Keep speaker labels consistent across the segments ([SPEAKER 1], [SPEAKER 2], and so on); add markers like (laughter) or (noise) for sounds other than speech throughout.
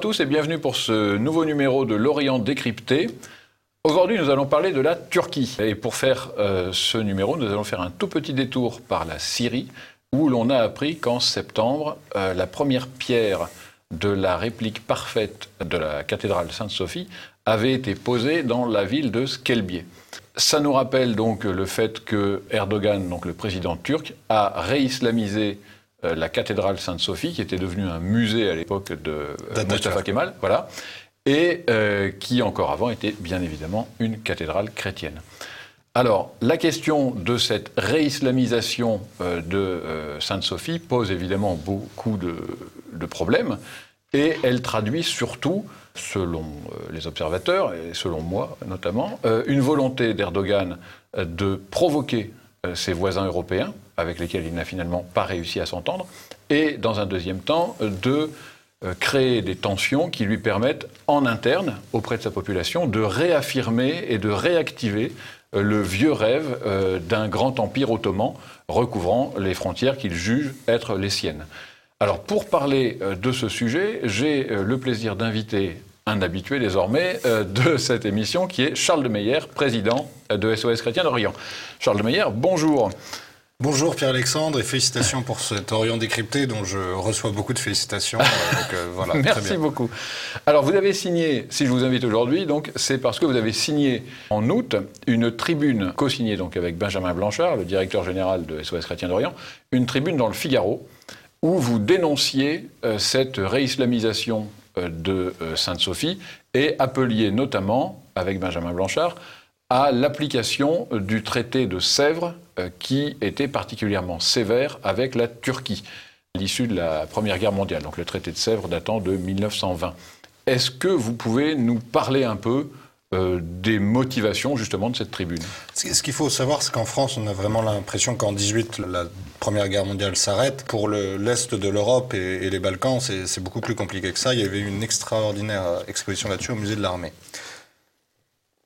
[SPEAKER 1] tous et bienvenue pour ce nouveau numéro de L'Orient décrypté. Aujourd'hui, nous allons parler de la Turquie. Et pour faire euh, ce numéro, nous allons faire un tout petit détour par la Syrie, où l'on a appris qu'en septembre, euh, la première pierre de la réplique parfaite de la cathédrale Sainte-Sophie avait été posée dans la ville de Skelbié. Ça nous rappelle donc le fait que Erdogan, donc le président turc, a réislamisé euh, la cathédrale Sainte-Sophie, qui était devenue un musée à l'époque de euh, Mustafa Kemal, voilà, et euh, qui encore avant était bien évidemment une cathédrale chrétienne. Alors, la question de cette réislamisation de Sainte-Sophie pose évidemment beaucoup de, problèmes, et elle traduit surtout, selon les observateurs, et selon moi notamment, une volonté d'Erdogan de provoquer ses voisins européens, avec lesquels il n'a finalement pas réussi à s'entendre, et dans un deuxième temps, de euh, créer des tensions qui lui permettent, en interne, auprès de sa population, de réaffirmer et de réactiver euh, le vieux rêve euh, d'un grand empire ottoman recouvrant les frontières qu'il juge être les siennes. Alors pour parler de ce sujet, j'ai le plaisir d'inviter un habitué désormais de (laughs) cette émission qui est Charles de Meyer, président de SOS Chrétien d'Orient. Charles de Meyer, bonjour.
[SPEAKER 2] Bonjour Pierre-Alexandre et félicitations pour cet Orient décrypté dont je reçois beaucoup de félicitations.
[SPEAKER 1] Euh, (laughs) voilà, Merci beaucoup. Alors vous avez signé, si je vous invite aujourd'hui, donc c'est parce que vous avez signé en août une tribune co-signée donc avec Benjamin Blanchard, le directeur général de SOS Chrétien d'Orient, une tribune dans le Figaro où vous dénonciez euh, cette réislamisation euh, de Sainte-Sophie et appeliez notamment, avec Benjamin Blanchard, à l'application du traité de Sèvres euh, qui était particulièrement sévère avec la Turquie à l'issue de la Première Guerre mondiale, donc le traité de Sèvres datant de 1920. Est-ce que vous pouvez nous parler un peu euh, des motivations justement de cette tribune
[SPEAKER 2] Ce qu'il faut savoir, c'est qu'en France, on a vraiment l'impression qu'en 18, la Première Guerre mondiale s'arrête. Pour l'Est de l'Europe et, et, les Balkans, c'est beaucoup plus compliqué que ça. Il y avait une extraordinaire exposition là-dessus au musée de l'armée.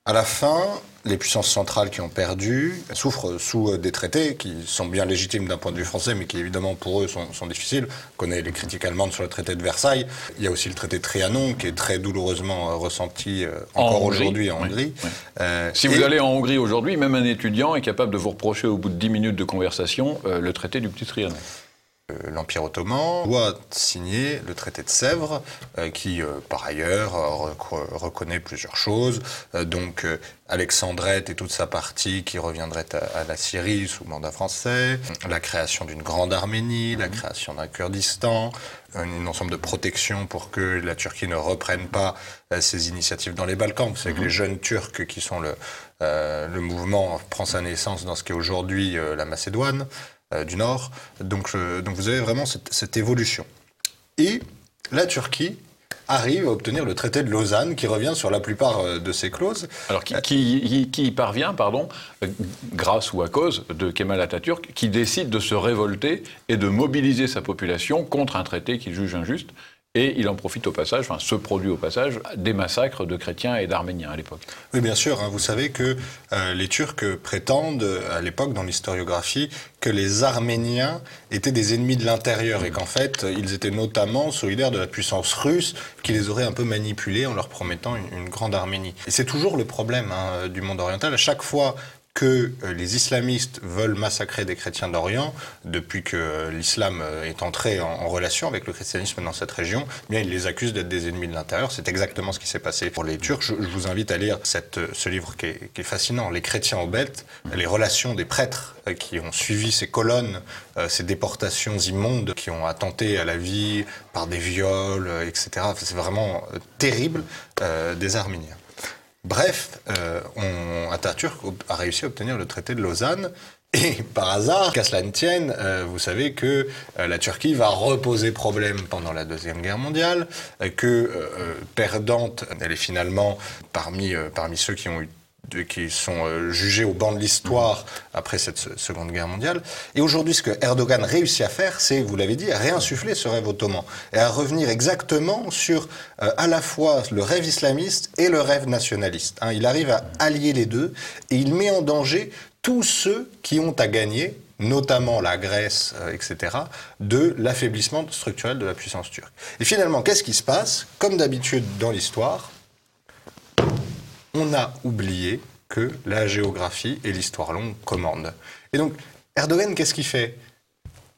[SPEAKER 2] À la fin, les puissances centrales qui ont perdu souffrent sous euh, des traités qui sont bien légitimes d'un point de vue français, mais qui évidemment pour eux sont, difficiles. On connaît les critiques allemandes sur le traité de Versailles. Il y a aussi le traité de Trianon qui est très douloureusement euh, ressenti euh, encore aujourd'hui en Hongrie.
[SPEAKER 1] si vous allez en Hongrie aujourd'hui, même un étudiant est capable de vous reprocher au bout de 10 minutes de conversation le traité du petit Trianon.
[SPEAKER 2] Euh, l'Empire ottoman doit signer le traité de Sèvres, euh, qui euh, par ailleurs reconnaît plusieurs choses, donc Alexandrette et toute sa partie qui reviendrait à, la Syrie sous mandat français, la création d'une grande Arménie, la création d'un Kurdistan, un, ensemble de protections pour que la Turquie ne reprenne pas ses initiatives dans les Balkans. Vous savez que mhm. les jeunes Turcs qui sont le, le mouvement prend sa naissance dans ce qu'est aujourd'hui la Macédoine. Euh, du Nord. Donc, donc vous avez vraiment cette, évolution. Et la Turquie arrive à obtenir le traité de Lausanne qui revient sur la plupart euh, de ces clauses.
[SPEAKER 1] Alors qui, qui, qui parvient, pardon, euh, grâce ou à cause de Kemal Atatürk, qui décide de se révolter et de mobiliser sa population contre un traité qu'il juge injuste et il en profite au passage, enfin se produit au passage, des massacres de chrétiens et d'arméniens à l'époque.
[SPEAKER 2] Oui, bien sûr. Hein. vous savez que euh, les Turcs prétendent, à l'époque, dans l'historiographie, que les Arméniens étaient des ennemis de l'intérieur et qu'en fait, ils étaient notamment solidaires de la puissance russe qui les aurait un peu manipulés en leur promettant une, grande Arménie. Et c'est toujours le problème hein, du monde oriental. À chaque fois que euh, les islamistes veulent massacrer des chrétiens d'Orient depuis que l'islam euh, est entré en, relation avec le christianisme dans cette région, eh bien ils les accusent d'être des ennemis de l'intérieur. C'est exactement ce qui s'est passé pour les Turcs. Je, vous invite à lire cette, euh, ce livre qui est, qui est, fascinant, Les chrétiens aux bêtes, les relations des prêtres qui ont suivi ces colonnes, ces déportations immondes qui ont attenté à la vie par des viols, etc. C'est vraiment terrible des Arméniens. Bref, euh, on, a réussi à obtenir le traité de Lausanne. Et (laughs) par hasard, qu'à cela ne tienne, euh, vous savez que euh, la Turquie va reposer problème pendant la Deuxième Guerre mondiale, que perdante, elle est finalement parmi, parmi ceux qui ont eu qui sont euh, jugés au banc de l'histoire après cette Seconde Guerre mondiale. Et aujourd'hui, ce que Erdogan réussit à faire, c'est, vous l'avez dit, à réinsuffler ce rêve ottoman et à revenir exactement sur euh, à la fois le rêve islamiste et le rêve nationaliste. Hein. il arrive à allier les deux et il met en danger tous ceux qui ont à gagner notamment la Grèce, euh, etc., de l'affaiblissement structurel de la puissance turque. Et finalement, qu'est-ce qui se passe? Comme d'habitude dans l'histoire, on a oublié que la géographie et l'histoire longue commandent. Et donc, Erdogan, qu'est-ce qu'il fait?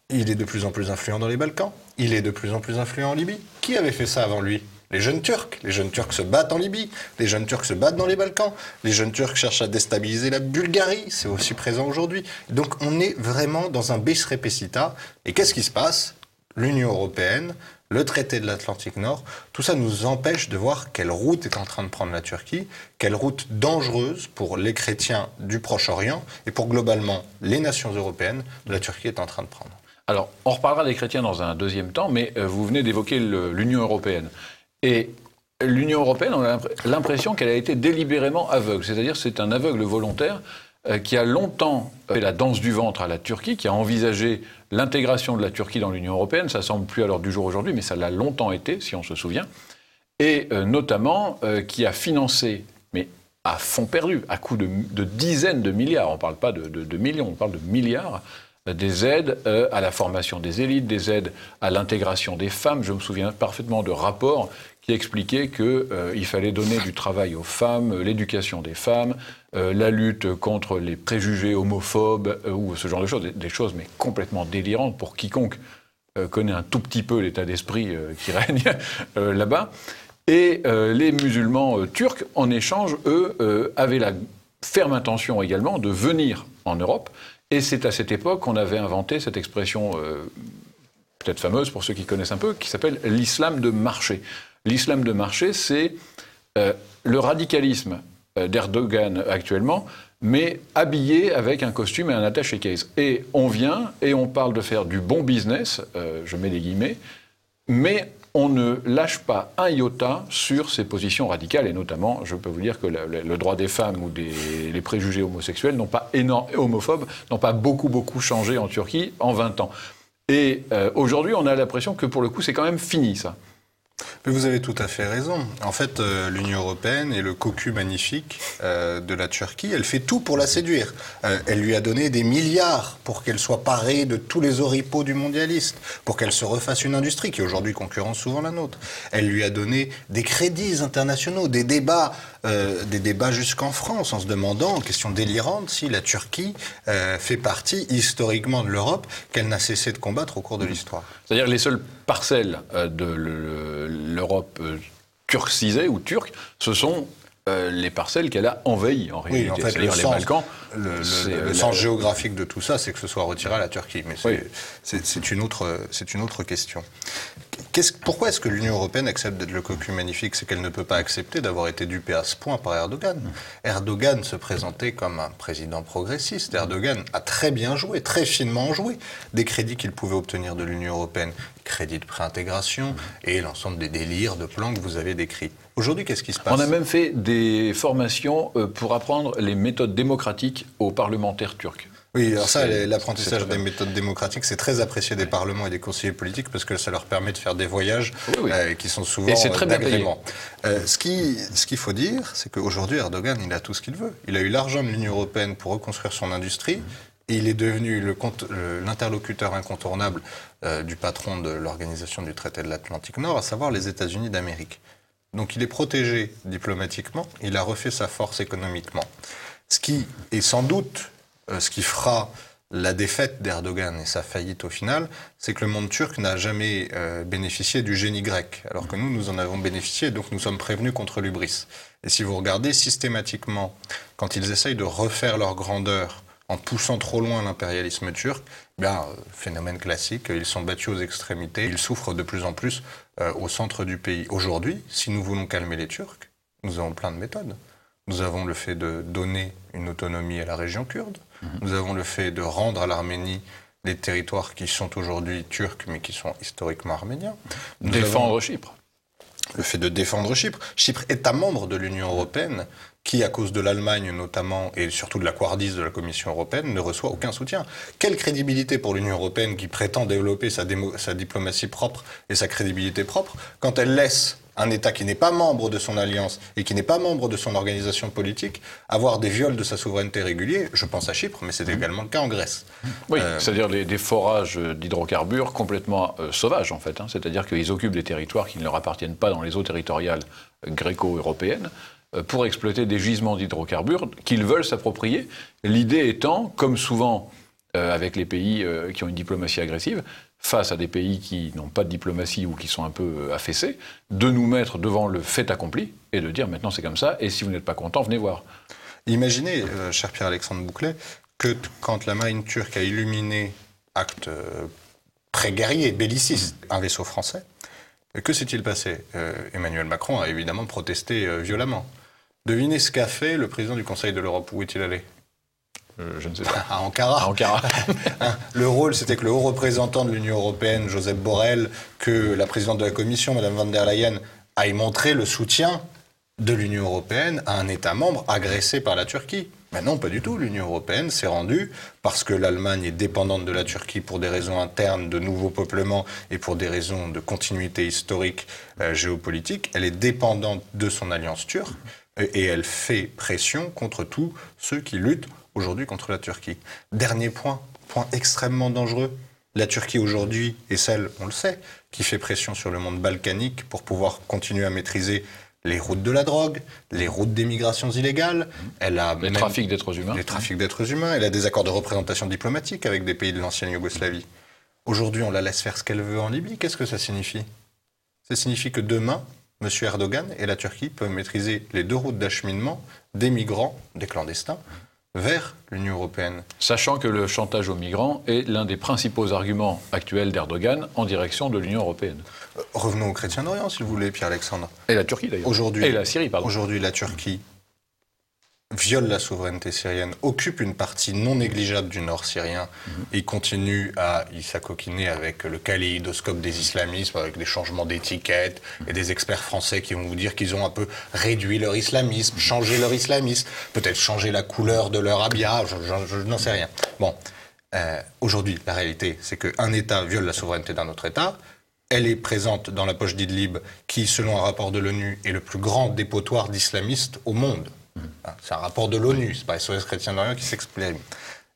[SPEAKER 2] Il est de plus en plus influent dans les Balkans, il est de plus en plus influent en Libye. Qui avait fait ça avant lui? Les jeunes Turcs. Les jeunes Turcs se battent en Libye, les jeunes Turcs se battent dans les Balkans, les jeunes Turcs cherchent à déstabiliser la Bulgarie, c'est aussi présent aujourd'hui. Donc on est vraiment dans un bis repetita. Et qu'est-ce qui se passe? L'Union européenne, le traité de l'Atlantique Nord, tout ça nous empêche de voir quelle route est en train de prendre la Turquie, quelle route dangereuse pour les chrétiens du Proche-Orient et pour globalement les nations européennes la Turquie est en train de prendre.
[SPEAKER 1] Alors, on reparlera des chrétiens dans un deuxième temps, mais euh, vous venez d'évoquer l'Union européenne. Et l'Union européenne, on a l'impression qu'elle a été délibérément aveugle. C'est-à-dire c'est un aveugle volontaire qui a longtemps fait la danse du ventre à la Turquie, qui a envisagé l'intégration de la Turquie dans l'Union européenne. Ça semble plus à l'heure du jour aujourd'hui, mais ça l'a longtemps été, si on se souvient. Et euh, notamment euh, qui a financé, mais à fond perdu, à coût de, dizaines de milliards, on ne parle pas de millions, on parle de milliards, des aides euh, à la formation des élites, des aides à l'intégration des femmes. Je me souviens parfaitement de rapports qui expliquaient qu'il euh, fallait donner du travail aux femmes, l'éducation des femmes, euh, la lutte contre les préjugés homophobes ou ce genre de choses, des, choses mais complètement délirantes pour quiconque connaît un tout petit peu l'état d'esprit qui (laughs) règne là-bas. Et les musulmans turcs, en échange, eux, avaient la ferme intention également de venir en Europe et c'est à cette époque qu'on avait inventé cette expression euh, peut-être fameuse pour ceux qui connaissent un peu, qui s'appelle l'islam de marché. L'islam de marché, c'est euh, le radicalisme euh, d'Erdogan actuellement, mais habillé avec un costume et un attaché case. Et on vient et on parle de faire du bon business, je mets des guillemets, mais on ne lâche pas un iota sur ses positions radicales, et notamment, je peux vous dire que le, droit des femmes ou les préjugés homosexuels n'ont pas homophobes, n'ont pas beaucoup, beaucoup changé en Turquie en 20 ans. Et euh, aujourd'hui, on a l'impression que pour le coup, c'est quand même fini, ça.
[SPEAKER 2] Mais vous avez tout à fait raison. En fait, euh, l'Union européenne est le cocu magnifique euh, de la Turquie. Elle fait tout pour la séduire. Euh, elle lui a donné des milliards pour qu'elle soit parée de tous les oripeaux du mondialiste, pour qu'elle se refasse une industrie qui aujourd'hui concurrence souvent la nôtre. Elle lui a donné des crédits internationaux, des débats, des débats jusqu'en France, en se demandant, en question délirante, si la Turquie fait partie historiquement de l'Europe qu'elle n'a cessé de combattre au cours de l'histoire.
[SPEAKER 1] C'est-à-dire les seules parcelles de l'Europe euh, turcisée ou turque, ce sont euh, les parcelles qu'elle a envahies en réalité.
[SPEAKER 2] Oui, en fait, le sens, les Balkans. Le, euh, sens géographique de tout ça, c'est que ce soit retiré à la Turquie. Mais c'est une, autre, une autre question. Pourquoi est-ce que l'Union européenne accepte d'être le cocu magnifique? C'est qu'elle ne peut pas accepter d'avoir été dupée à ce point par Erdogan. Erdogan se présentait comme un président progressiste. Erdogan a très bien joué, très finement joué des crédits qu'il pouvait obtenir de l'Union européenne crédit de préintégration et l'ensemble des délires, de plans que vous avez décrits. Aujourd'hui, qu'est-ce qui se passe?
[SPEAKER 1] On a même fait des formations euh, pour apprendre les méthodes démocratiques aux parlementaires turcs.
[SPEAKER 2] Oui, alors ça, l'apprentissage des méthodes démocratiques, c'est très apprécié des parlements et des conseillers politiques parce que ça leur permet de faire des voyages euh, qui sont souvent d'agrément. Euh, ce qu'il ce qu'il faut dire, c'est qu'aujourd'hui, Erdogan, il a tout ce qu'il veut. Il a eu l'argent de l'Union européenne pour reconstruire son industrie. Et il est devenu l'interlocuteur incontournable euh, du patron de l'organisation du traité de l'Atlantique Nord, à savoir les États-Unis d'Amérique. Donc il est protégé diplomatiquement, il a refait sa force économiquement. Ce qui est sans doute euh, ce qui fera la défaite d'Erdogan et sa faillite au final, c'est que le monde turc n'a jamais euh, bénéficié du génie grec, alors que nous, nous en avons bénéficié, donc nous sommes prévenus contre l'ubris. Et si vous regardez systématiquement, quand ils essayent de refaire leur grandeur en poussant trop loin l'impérialisme turc, eh bien, euh, phénomène classique, ils sont battus aux extrémités, ils souffrent de plus en plus euh, au centre du pays. Aujourd'hui, si nous voulons calmer les Turcs, nous avons plein de méthodes. Nous avons le fait de donner une autonomie à la région kurde, mhm. nous avons le fait de rendre à l'Arménie les territoires qui sont aujourd'hui turcs mais qui sont historiquement arméniens.
[SPEAKER 1] défendre Chypre.
[SPEAKER 2] Le fait de défendre Chypre. Chypre est un membre de l'Union européenne qui, à cause de l'Allemagne notamment, et surtout de la couardise de la Commission européenne, ne reçoit aucun soutien. Quelle crédibilité pour l'Union européenne qui prétend développer sa, sa, diplomatie propre et sa crédibilité propre quand elle laisse un État qui n'est pas membre de son alliance et qui n'est pas membre de son organisation politique avoir des viols de sa souveraineté réguliers. Je pense à Chypre, mais c'est également le cas en Grèce.
[SPEAKER 1] Oui, euh, c'est-à-dire des forages d'hydrocarbures complètement euh, sauvages, en fait. Hein. C'est-à-dire qu'ils occupent des territoires qui ne leur appartiennent pas dans les eaux territoriales gréco-européennes euh, pour exploiter des gisements d'hydrocarbures qu'ils veulent s'approprier. L'idée étant, comme souvent avec les pays qui ont une diplomatie agressive, face à des pays qui n'ont pas de diplomatie ou qui sont un peu euh, affaissés, de nous mettre devant le fait accompli et de dire maintenant c'est comme ça, et si vous n'êtes pas content, venez voir.
[SPEAKER 2] Imaginez, euh, cher Pierre-Alexandre Bouclet, que quand la marine turque a illuminé, acte euh, très guerrier, belliciste, un vaisseau français, que s'est-il passé? Emmanuel Macron a évidemment protesté violemment. Devinez ce qu'a fait le président du Conseil de l'Europe. Où est-il allé?
[SPEAKER 1] Euh, je ne sais pas.
[SPEAKER 2] À Ankara.
[SPEAKER 1] À Ankara. (laughs)
[SPEAKER 2] Hein, le rôle, c'était que le haut représentant de l'Union européenne, Joseph Borrell, que la présidente de la Commission, Mme van der Leyen, aille montrer le soutien de l'Union européenne à un État membre agressé par la Turquie. Mais non, pas du tout. L'Union européenne s'est rendue parce que l'Allemagne est dépendante de la Turquie pour des raisons internes de nouveaux peuplements et pour des raisons de continuité historique euh, géopolitique. Elle est dépendante de son alliance turque et elle fait pression contre tous ceux qui luttent aujourd'hui contre la Turquie. Dernier point, point extrêmement dangereux. La Turquie aujourd'hui est celle, on le sait, qui fait pression sur le monde balkanique pour pouvoir continuer à maîtriser les routes de la drogue, les routes des migrations illégales.
[SPEAKER 1] Elle a les trafics d'êtres humains.
[SPEAKER 2] Les trafics d'êtres humains. Elle a des accords de représentation diplomatique avec des pays de l'ancienne Yougoslavie. Aujourd'hui, on la laisse faire ce qu'elle veut en Libye. Qu'est-ce que ça signifie? Ça signifie que demain, M. Erdogan et la Turquie peuvent maîtriser les deux routes d'acheminement des migrants, des clandestins, vers l'Union européenne.
[SPEAKER 1] Sachant que le chantage aux migrants est l'un des principaux arguments actuels d'Erdogan en direction de l'Union européenne.
[SPEAKER 2] Euh, revenons aux chrétiens d'Orient, s'il vous plaît, Pierre-Alexandre.
[SPEAKER 1] Et la Turquie, d'ailleurs.
[SPEAKER 2] Aujourd'hui,
[SPEAKER 1] et la Syrie, pardon.
[SPEAKER 2] Aujourd'hui, la Turquie viole la souveraineté syrienne, occupe une partie non négligeable du nord syrien et continue à y s'acoquiner avec le kaléidoscope des islamismes, avec des changements d'étiquette et des experts français qui vont vous dire qu'ils ont un peu réduit leur islamisme, changé leur islamisme, peut-être changé la couleur de leur habillage, je, n'en sais rien. Bon, euh, aujourd'hui, la réalité, c'est qu'un État viole la souveraineté d'un autre État, elle est présente dans la poche d'Idlib, qui, selon un rapport de l'ONU, est le plus grand dépotoir d'islamistes au monde. Ah, c'est un rapport de l'ONU, c'est pas SOS Chrétien d'Orient qui s'exprime.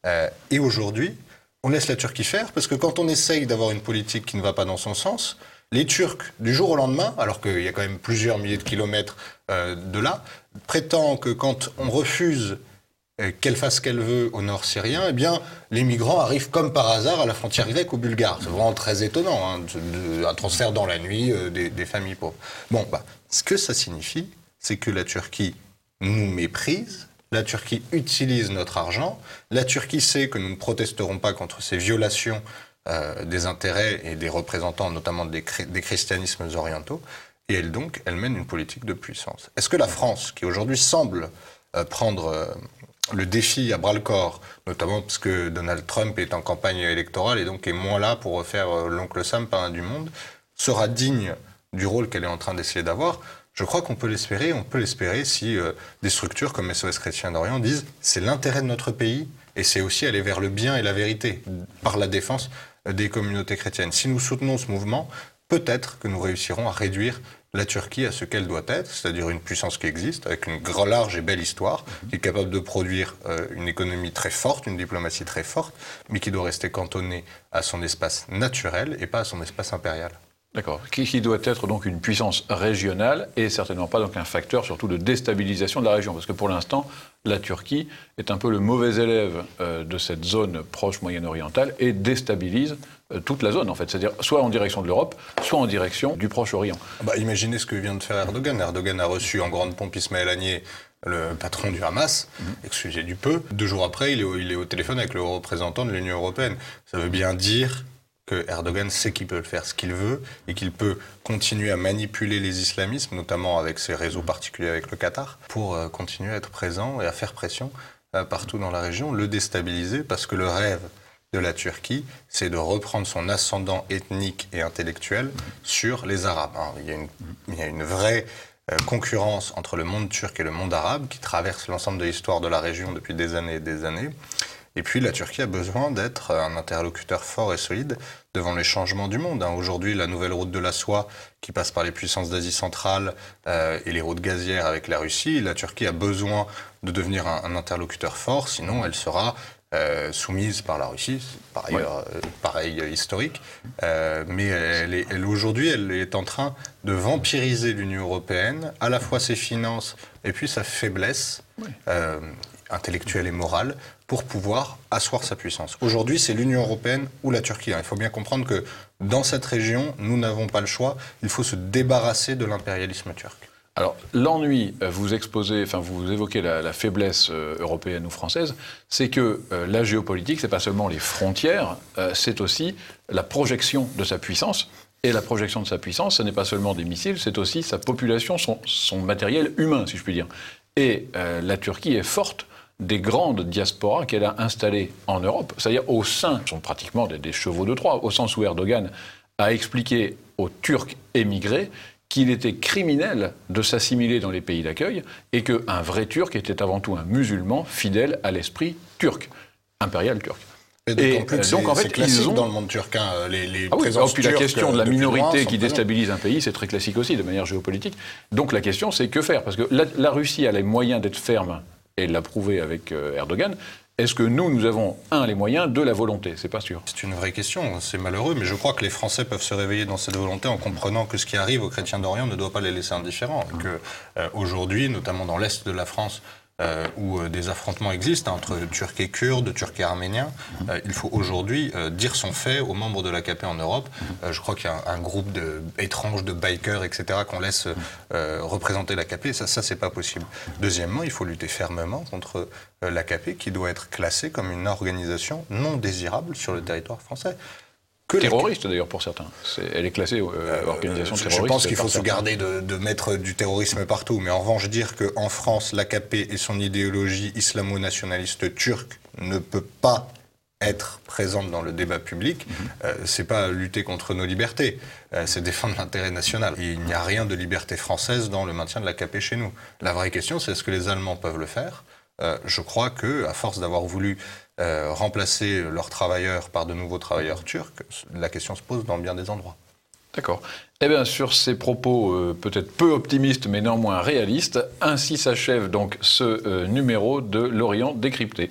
[SPEAKER 2] Euh, et aujourd'hui, on laisse la Turquie faire parce que quand on essaye d'avoir une politique qui ne va pas dans son sens, les Turcs, du jour au lendemain, alors qu'il y a quand même plusieurs milliers de kilomètres euh, de là, prétendent que quand on refuse euh, qu'elle fasse ce qu'elle veut au nord syrien, eh bien, les migrants arrivent comme par hasard à la frontière grecque ou bulgare. C'est vraiment très étonnant, hein, un transfert dans la nuit des, des, familles pauvres. Bon, bah, ce que ça signifie, c'est que la Turquie nous méprise. La Turquie utilise notre argent. La Turquie sait que nous ne protesterons pas contre ces violations euh, des intérêts et des représentants, notamment des, christianismes orientaux. Et elle donc, elle mène une politique de puissance. Est-ce que la France, qui aujourd'hui semble euh, prendre euh, le défi à bras le corps, notamment parce que Donald Trump est en campagne électorale et donc est moins là pour refaire l'oncle Sam, un du monde, sera digne du rôle qu'elle est en train d'essayer d'avoir? Je crois qu'on peut l'espérer. On peut l'espérer si euh, des structures comme SOS Chrétien d'Orient disent c'est l'intérêt de notre pays et c'est aussi aller vers le bien et la vérité par la défense euh, des communautés chrétiennes. Si nous soutenons ce mouvement, peut-être que nous réussirons à réduire la Turquie à ce qu'elle doit être, c'est-à-dire une puissance qui existe, avec une large et belle histoire, qui est capable de produire euh, une économie très forte, une diplomatie très forte, mais qui doit rester cantonnée à son espace naturel et pas à son espace impérial.
[SPEAKER 1] D'accord. Qui, doit être donc une puissance régionale et certainement pas donc un facteur surtout de déstabilisation de la région. Parce que pour l'instant, la Turquie est un peu le mauvais élève euh, de cette zone proche moyen-orientale et déstabilise euh, toute la zone en fait. C'est-à-dire soit en direction de l'Europe, soit en direction du Proche-Orient.
[SPEAKER 2] Ah bah, imaginez ce que vient de faire Erdogan. Erdogan a reçu en grande pompe Ismaël Agnier le patron du Hamas, mhm. excusez du peu. Deux jours après, il est, il est au téléphone avec le représentant de l'Union européenne. Ça veut bien dire que Erdogan sait qu'il peut faire ce qu'il veut et qu'il peut continuer à manipuler les islamismes, notamment avec ses réseaux particuliers avec le Qatar, pour euh, continuer à être présent et à faire pression euh, partout dans la région, le déstabiliser, parce que le rêve de la Turquie, c'est de reprendre son ascendant ethnique et intellectuel sur les Arabes. il, y a une, il, y a une, vraie euh, concurrence entre le monde turc et le monde arabe qui traverse l'ensemble de l'histoire de la région depuis des années et des années. Et puis la Turquie a besoin d'être un interlocuteur fort et solide devant les changements du monde. Hein. Aujourd'hui, la nouvelle route de la soie qui passe par les puissances d'Asie centrale euh, et les routes gazières avec la Russie, la Turquie a besoin de devenir un, interlocuteur fort, sinon elle sera euh, soumise par la Russie, par ailleurs euh, pareil historique, mais elle, elle aujourd'hui elle est en train de vampiriser l'Union européenne, à la fois ses finances et puis sa faiblesse intellectuelle et morale pour pouvoir asseoir sa puissance. Aujourd'hui, c'est l'Union européenne ou la Turquie. Hein. Il faut bien comprendre que dans cette région, nous n'avons pas le choix. Il faut se débarrasser de l'impérialisme turc.
[SPEAKER 1] Alors, l'ennui, euh, vous exposez, enfin, vous évoquez la, faiblesse euh, européenne ou française, c'est que euh, la géopolitique, c'est pas seulement les frontières, c'est aussi la projection de sa puissance. Et la projection de sa puissance, ce n'est pas seulement des missiles, c'est aussi sa population, son, son, matériel humain, si je puis dire. Et la Turquie est forte des grandes diasporas qu'elle a installées en Europe, c'est-à-dire au sein, sont pratiquement des, chevaux de Troie, au sens où Erdogan a expliqué aux Turcs émigrés qu'il était criminel de s'assimiler dans les pays d'accueil et qu'un vrai Turc était avant tout un musulman fidèle à l'esprit turc, impérial turc.
[SPEAKER 2] Et, donc, en fait, ils ont dans le monde turc hein, les, les ah oui,
[SPEAKER 1] puis la question de la minorité qui déstabilise un pays, c'est très classique aussi de manière géopolitique. Donc la question, c'est que faire? Parce que la Russie a les moyens d'être ferme et l'a prouvé avec euh, Erdogan. Est-ce que nous, nous avons, un, les moyens, deux, la volonté? C'est pas sûr.
[SPEAKER 2] C'est une vraie question, c'est malheureux, mais je crois que les Français peuvent se réveiller dans cette volonté en comprenant que ce qui arrive aux chrétiens d'Orient ne doit pas les laisser indifférents. Mmh. Aujourd'hui, notamment dans l'Est de la France, euh, où euh, des affrontements existent entre Turcs et Kurdes, Turcs et Arméniens. Mhm. Euh, il faut aujourd'hui dire son fait aux membres de l'AKP en Europe. Mhm. je crois qu'il y a un, groupe de, étrange de bikers, etc., qu'on laisse mhm. représenter l'AKP. Ça, ça c'est pas possible. Deuxièmement, il faut lutter fermement contre l'AKP, qui doit être classée comme une organisation non désirable sur le territoire français
[SPEAKER 1] terroriste d'ailleurs pour certains. elle est classée euh, euh, organisation terroriste.
[SPEAKER 2] Je pense qu'il faut se garder de, mettre du terrorisme partout, mais en revanche dire qu'en France, l'AKP et son idéologie islamo-nationaliste turque ne peut pas être présente dans le débat public, mhm. euh, c'est pas lutter contre nos libertés, c'est défendre l'intérêt national. il n'y a rien de liberté française dans le maintien de l'AKP chez nous. La vraie question, c'est est-ce que les Allemands peuvent le faire? Je crois que, à force d'avoir voulu euh, remplacer leurs travailleurs par de nouveaux travailleurs turcs, la question se pose dans bien des endroits.
[SPEAKER 1] D'accord. Eh bien, sur ces propos euh, peut-être peu optimistes, mais néanmoins réalistes, ainsi s'achève donc ce euh, numéro de l'Orient décrypté.